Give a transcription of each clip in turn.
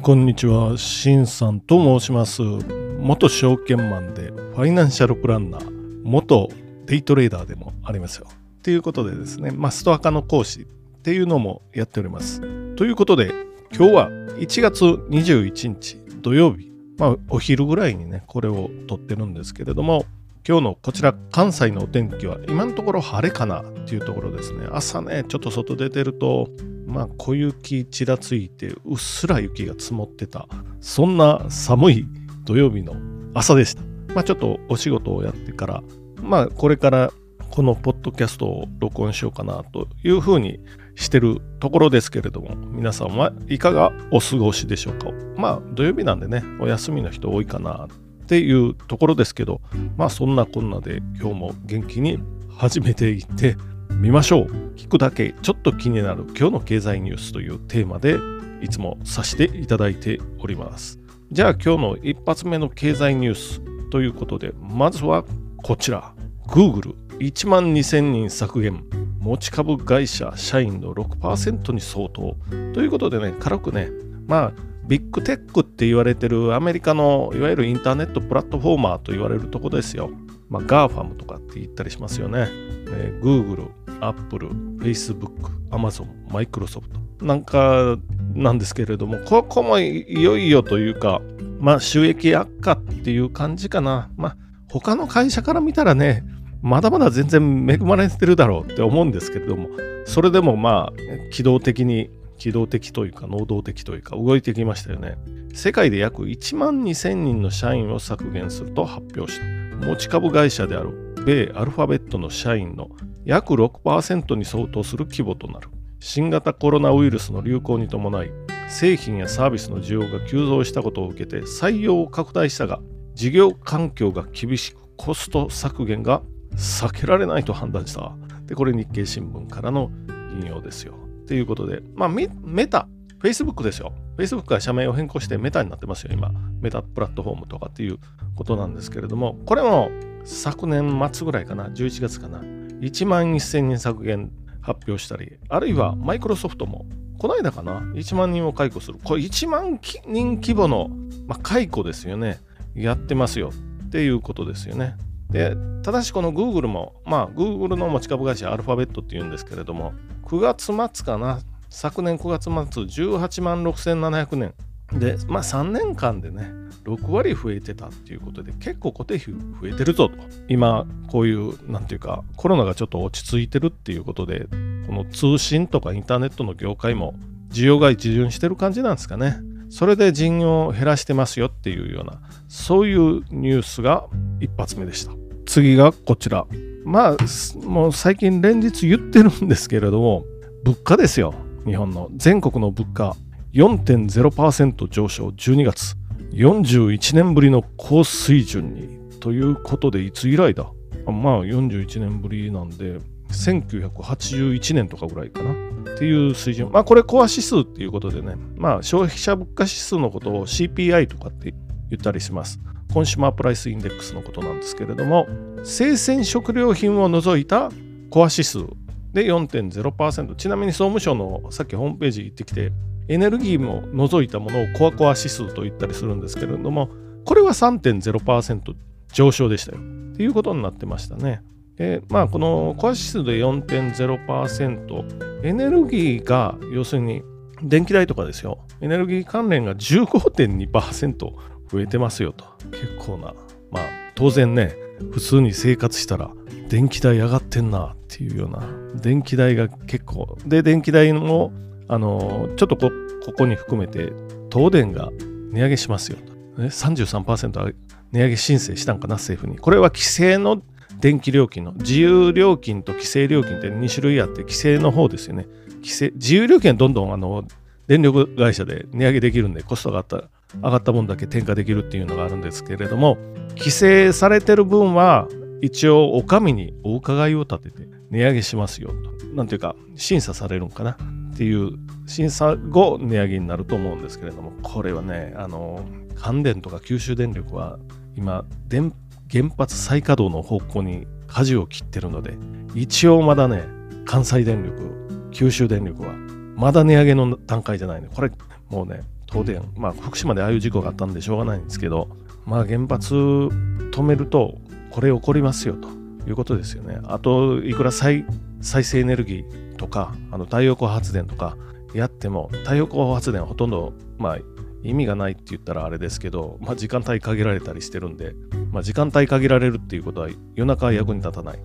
こんにちは、しんさんと申します。元証券マンでファイナンシャルプランナー、元デイトレーダーでもありますよ。ということでですね、まあ、ストア化の講師っていうのもやっております。ということで、今日は1月21日土曜日、まあ、お昼ぐらいにね、これを撮ってるんですけれども、今日のこちら関西のお天気は今のところ晴れかなっていうところですね。朝ね、ちょっと外出てると、まあ小雪ちらついてうっすら雪が積もってた、そんな寒い土曜日の朝でした。まあちょっとお仕事をやってから、まあこれからこのポッドキャストを録音しようかなというふうにしてるところですけれども、皆さんはいかがお過ごしでしょうか。まあ土曜日なんでね、お休みの人多いかなっていうところですけど、まあそんなこんなで今日も元気に始めていってみましょう。聞くだけちょっと気になる今日の経済ニュースというテーマでいつもさせていただいております。じゃあ今日の一発目の経済ニュースということで、まずはこちら。Google 1万2000人削減。持ち株会社社員の6%に相当。ということでね、軽くね、まあビッグテックって言われてるアメリカのいわゆるインターネットプラットフォーマーと言われるとこですよ。まあ、GAFAM とかって言ったりしますよね。えー Google、Apple、Facebook、Amazon、Microsoft なんかなんですけれども、ここもいよいよというか、まあ収益悪化っていう感じかな。まあ他の会社から見たらね、まだまだ全然恵まれてるだろうって思うんですけれども、それでもまあ機動的に機動的というか能動的というか動いてきましたよね。世界で約1万2000人の社員を削減すると発表した。持ち株会社である米アルファベットの社員の約6%に相当する規模となる。新型コロナウイルスの流行に伴い、製品やサービスの需要が急増したことを受けて採用を拡大したが、事業環境が厳しくコスト削減が避けられないと判断した。で、これ日経新聞からの引用ですよ。ということで、まあ、メメタ、Facebook ですよ。Facebook が社名を変更してメタになってますよ、今。メタプラットフォームとかっていうことなんですけれども、これも昨年末ぐらいかな、11月かな、1万1000人削減発表したり、あるいはマイクロソフトも、この間かな、1万人を解雇する。これ1万人規模の、まあ、解雇ですよね。やってますよっていうことですよね。で、ただしこの Google も、まあ Google の持ち株会社アルファベットっていうんですけれども、9月末かな、昨年9月末18万6700年。で、まあ3年間でね、6割増えてたっていうことで、結構固定費増えてるぞと。今、こういう、なんていうか、コロナがちょっと落ち着いてるっていうことで、この通信とかインターネットの業界も需要が一巡してる感じなんですかね。それで人員を減らしてますよっていうような、そういうニュースが一発目でした。次がこちら。まあ、もう最近連日言ってるんですけれども、物価ですよ。日本の全国の物価4.0%上昇12月。41年ぶりの高水準に。ということで、いつ以来だ？まあ、41年ぶりなんで、1981年とかぐらいかな？っていう水準。まあ、これコア指数っていうことでね、まあ、消費者物価指数のことを CPI とかって言ったりします。 Consumer Price Index のことなんですけれども、生鮮食料品を除いたコア指数で4.0%。ちなみに総務省のさっきホームページ行ってきて、エネルギーも除いたものをコアコア指数と言ったりするんですけれども、これは3.0%上昇でしたよ。っていうことになってましたね。で、まあ、このコア指数で4.0%、エネルギーが要するに電気代とかですよ。エネルギー関連が15.2%増えてますよと。結構な。まあ、当然ね、普通に生活したら電気代上がってんなっていうような。電気代が結構。で、電気代も、あの、ちょっとここに含めて、東電が値上げしますよと。ね、33%値上げ申請したんかな、政府に。これは規制の電気料金の自由料金と規制料金って2種類あって規制の方ですよね。規制自由料金はどんどんあの電力会社で値上げできるんでコストが上がった上がった分だけ転嫁できるっていうのがあるんですけれども規制されてる分は一応お上にお伺いを立てて値上げしますよと。なんていうか審査されるんかなっていう審査後値上げになると思うんですけれどもこれはねあの関電とか九州電力は今電原発再稼働の方向に舵を切ってるので、一応まだね、関西電力、九州電力は、まだ値上げの段階じゃないね。これ、もうね、東電、まあ、福島でああいう事故があったんでしょうがないんですけど、まあ、原発止めるとこれ起こりますよということですよね。あといくら再生エネルギーとかあの太陽光発電とかやっても太陽光発電はほとんど、まあ、意味がないって言ったらあれですけど、まあ、時間帯限られたりしてるんで、まあ、時間帯限られるっていうことは夜中は役に立たない。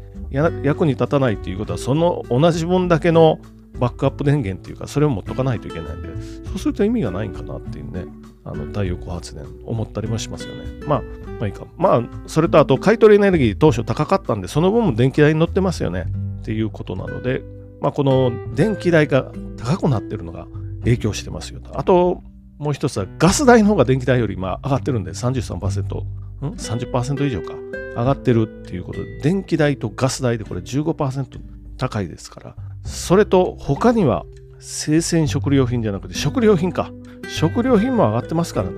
役に立たないっていうことはその同じ分だけのバックアップ電源っていうかそれを持っとかないといけないんでそうすると意味がないんかなっていうねあの太陽光発電思ったりもしますよねまあまあいいか。まあそれとあと買取エネルギー当初高かったんでその分も電気代に乗ってますよね。っていうことなのでまあこの電気代が高くなってるのが影響してますよと。あともう一つはガス代の方が電気代よりまあ上がってるんで33%ん30%以上か。上がってるっていうことで電気代とガス代でこれ15%高いですから。それと他には生鮮食料品じゃなくて食料品か。食料品も上がってますからね。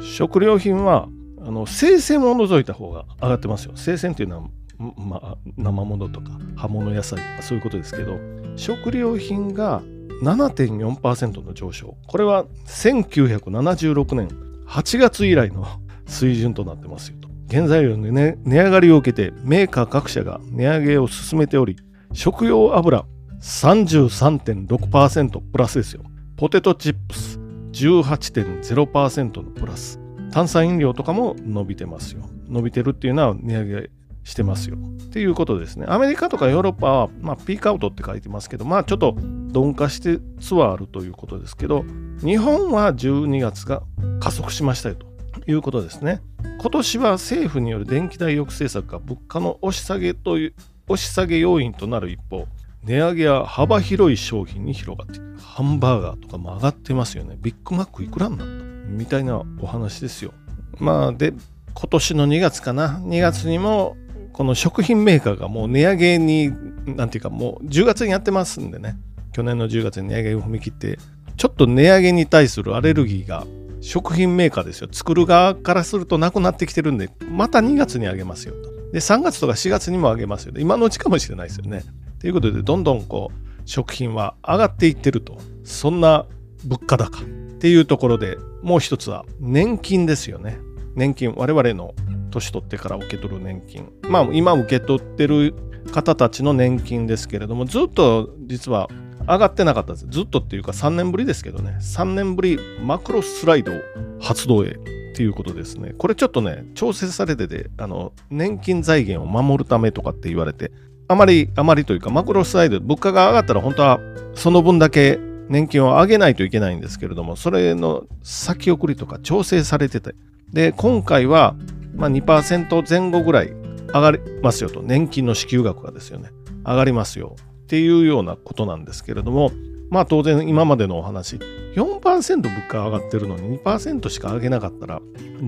食料品はあの生鮮を除いた方が上がってますよ生鮮っていうのはまあ、生物とか葉物野菜とかそういうことですけど食料品が7.4%の上昇これは1976年8月以来の水準となってますよと原材料の、ね、値上がりを受けてメーカー各社が値上げを進めており食用油33.6%プラスですよ。ポテトチップス18.0%のプラス。炭酸飲料とかも伸びてますよ。伸びてるっていうのは値上げしてますよ。っていうことですね。アメリカとかヨーロッパは、まあ、ピークアウトって書いてますけど、まあちょっと鈍化してつはあるということですけど、日本は12月が加速しましたよということですね。今年は政府による電気代抑制策が物価の押し下げという押し下げ要因となる一方、値上げは幅広い商品に広がっている。ハンバーガーとかも上がってますよね。ビッグマックいくらになった？みたいなお話ですよ。まあ、で、今年の2月かな。2月にも、この食品メーカーがもう値上げに、なんていうかもう10月にやってますんでね。去年の10月に値上げを踏み切って、ちょっと値上げに対するアレルギーが食品メーカーですよ。作る側からするとなくなってきてるんで、また2月に上げますよと。で、3月とか4月にも上げますよね。今のうちかもしれないですよね。ということで、どんどんこう、食品は上がっていってると。そんな物価高っていうところでもう一つは年金ですよね。年金、我々の年取ってから受け取る年金。まあ、今受け取ってる方たちの年金ですけれども、ずっと実は上がってなかったです。ずっとっていうか3年ぶりですけどね。3年ぶりマクロスライド発動へっていうことですね。これちょっとね、調整されてて、あの、年金財源を守るためとかって言われて、あまり、あまりというか、マクロスライド、物価が上がったら本当はその分だけ年金を上げないといけないんですけれども、それの先送りとか調整されてて、で、今回は、まあ、2%前後ぐらい上がりますよと、年金の支給額がですよね、上がりますよ。っていうようなことなんですけれども、まあ当然今までのお話、4%物価上がってるのに2%しか上げなかったら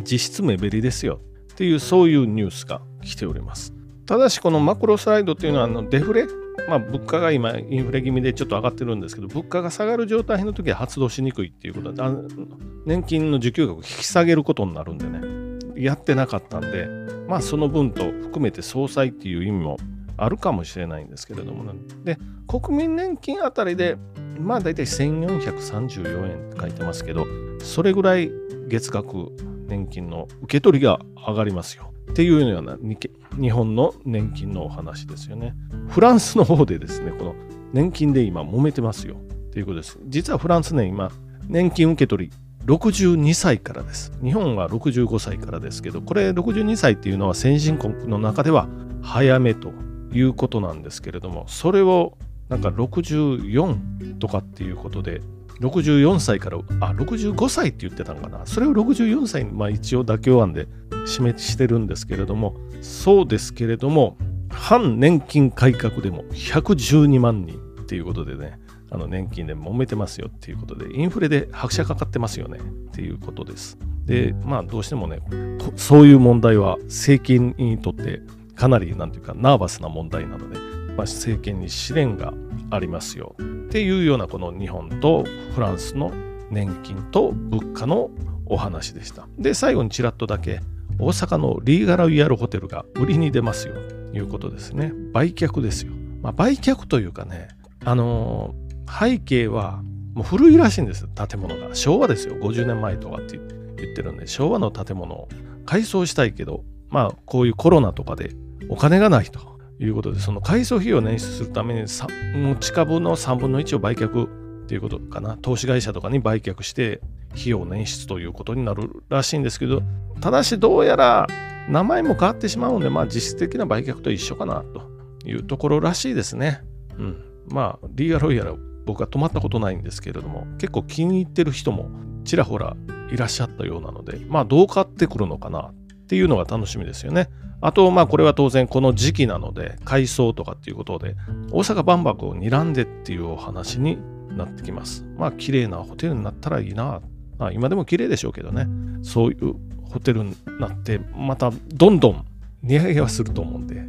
実質目減りですよ。っていうそういうニュースが来ております。ただしこのマクロスライドっていうのはあのデフレまあ、物価が今インフレ気味でちょっと上がってるんですけど物価が下がる状態の時は発動しにくいっていうことで年金の受給額を引き下げることになるんでね。やってなかったんでまあその分と含めて総裁っていう意味もあるかもしれないんですけれども、ね、で国民年金あたりでまあ大体1434円って書いてますけどそれぐらい月額年金の受け取りが上がりますよ。っていうような日本の年金のお話ですよね。フランスの方でですね、この年金で今揉めてますよっていうことです。実はフランスね、今、年金受け取り62歳からです。日本は65歳からですけど、これ62歳っていうのは先進国の中では早めということなんですけれども、それをなんか64とかっていうことで、64歳から、あ、65歳って言ってたんかな。それを64歳に、まあ一応妥協案で示してるんですけれども、そうですけれども、反年金改革でも112万人っていうことでね、あの年金で揉めてますよっていうことで、インフレで拍車かかってますよねっていうことです。で、まあどうしてもね、そういう問題は政権にとってかなりなんていうかナーバスな問題なので、まあ、政権に試練がありますよっていうようなこの日本とフランスの年金と物価のお話でした。で、最後にちらっとだけ大阪のリーガロイヤルホテルが売りに出ますよということですね。売却ですよ。まあ、売却というかね、あのー、背景はもう古いらしいんです、建物が。昭和ですよ、50年前とかって言ってるんで、昭和の建物を改装したいけど、まあ、こういうコロナとかでお金がないということで、その改装費用を捻出するために、持ち株の3分の1を売却っていうことかな、投資会社とかに売却して、費用捻出ということになるらしいんですけど、ただしどうやら名前も変わってしまうので、まあ実質的な売却と一緒かなというところらしいですね。うん。まあ、リーガロイヤル僕は泊まったことないんですけれども、結構気に入ってる人もちらほらいらっしゃったようなので、まあどう変わってくるのかなっていうのが楽しみですよね。あと、まあこれは当然この時期なので、改装とかっていうことで、大阪万博を睨んでっていうお話になってきます。まあ綺麗なホテルになったらいいな。まあ、今でも綺麗でしょうけどね。そういうホテルになって、またどんどん値上げはすると思うんで、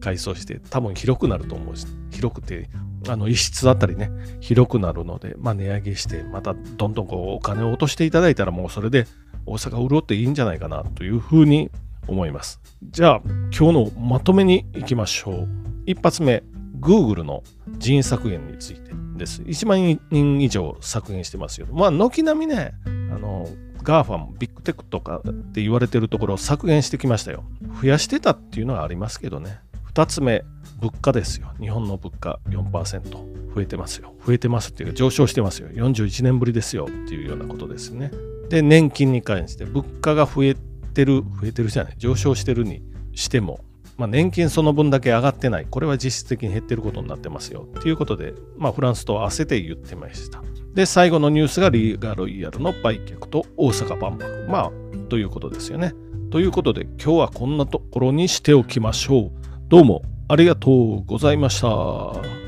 改装して、多分広くなると思うし、広くて、あの、一室あたりね、広くなるので、まあ、値上げして、またどんどんこう、お金を落としていただいたら、もうそれで大阪潤っていいんじゃないかな、というふうに思います。じゃあ、今日のまとめに行きましょう。一発目、Google の人員削減についてです。1万人以上削減してますよ。まあ、軒並みね、あの、 GAFAM、ビッグテックとかって言われてるところを削減してきましたよ。増やしてたっていうのはありますけどね。2つ目、物価ですよ。日本の物価4%増えてますよ。増えてますっていうか上昇してますよ。41年ぶりですよっていうようなことですね。で、年金に関して物価が増えてる、増えてるじゃない、上昇してるにしても、まあ、年金その分だけ上がってない。これは実質的に減ってることになってますよ。ということで、まあ、フランスと合わせて言ってました。で、最後のニュースがリーガロイヤルの売却と大阪万博。まあ、ということですよね。ということで、今日はこんなところにしておきましょう。どうもありがとうございました。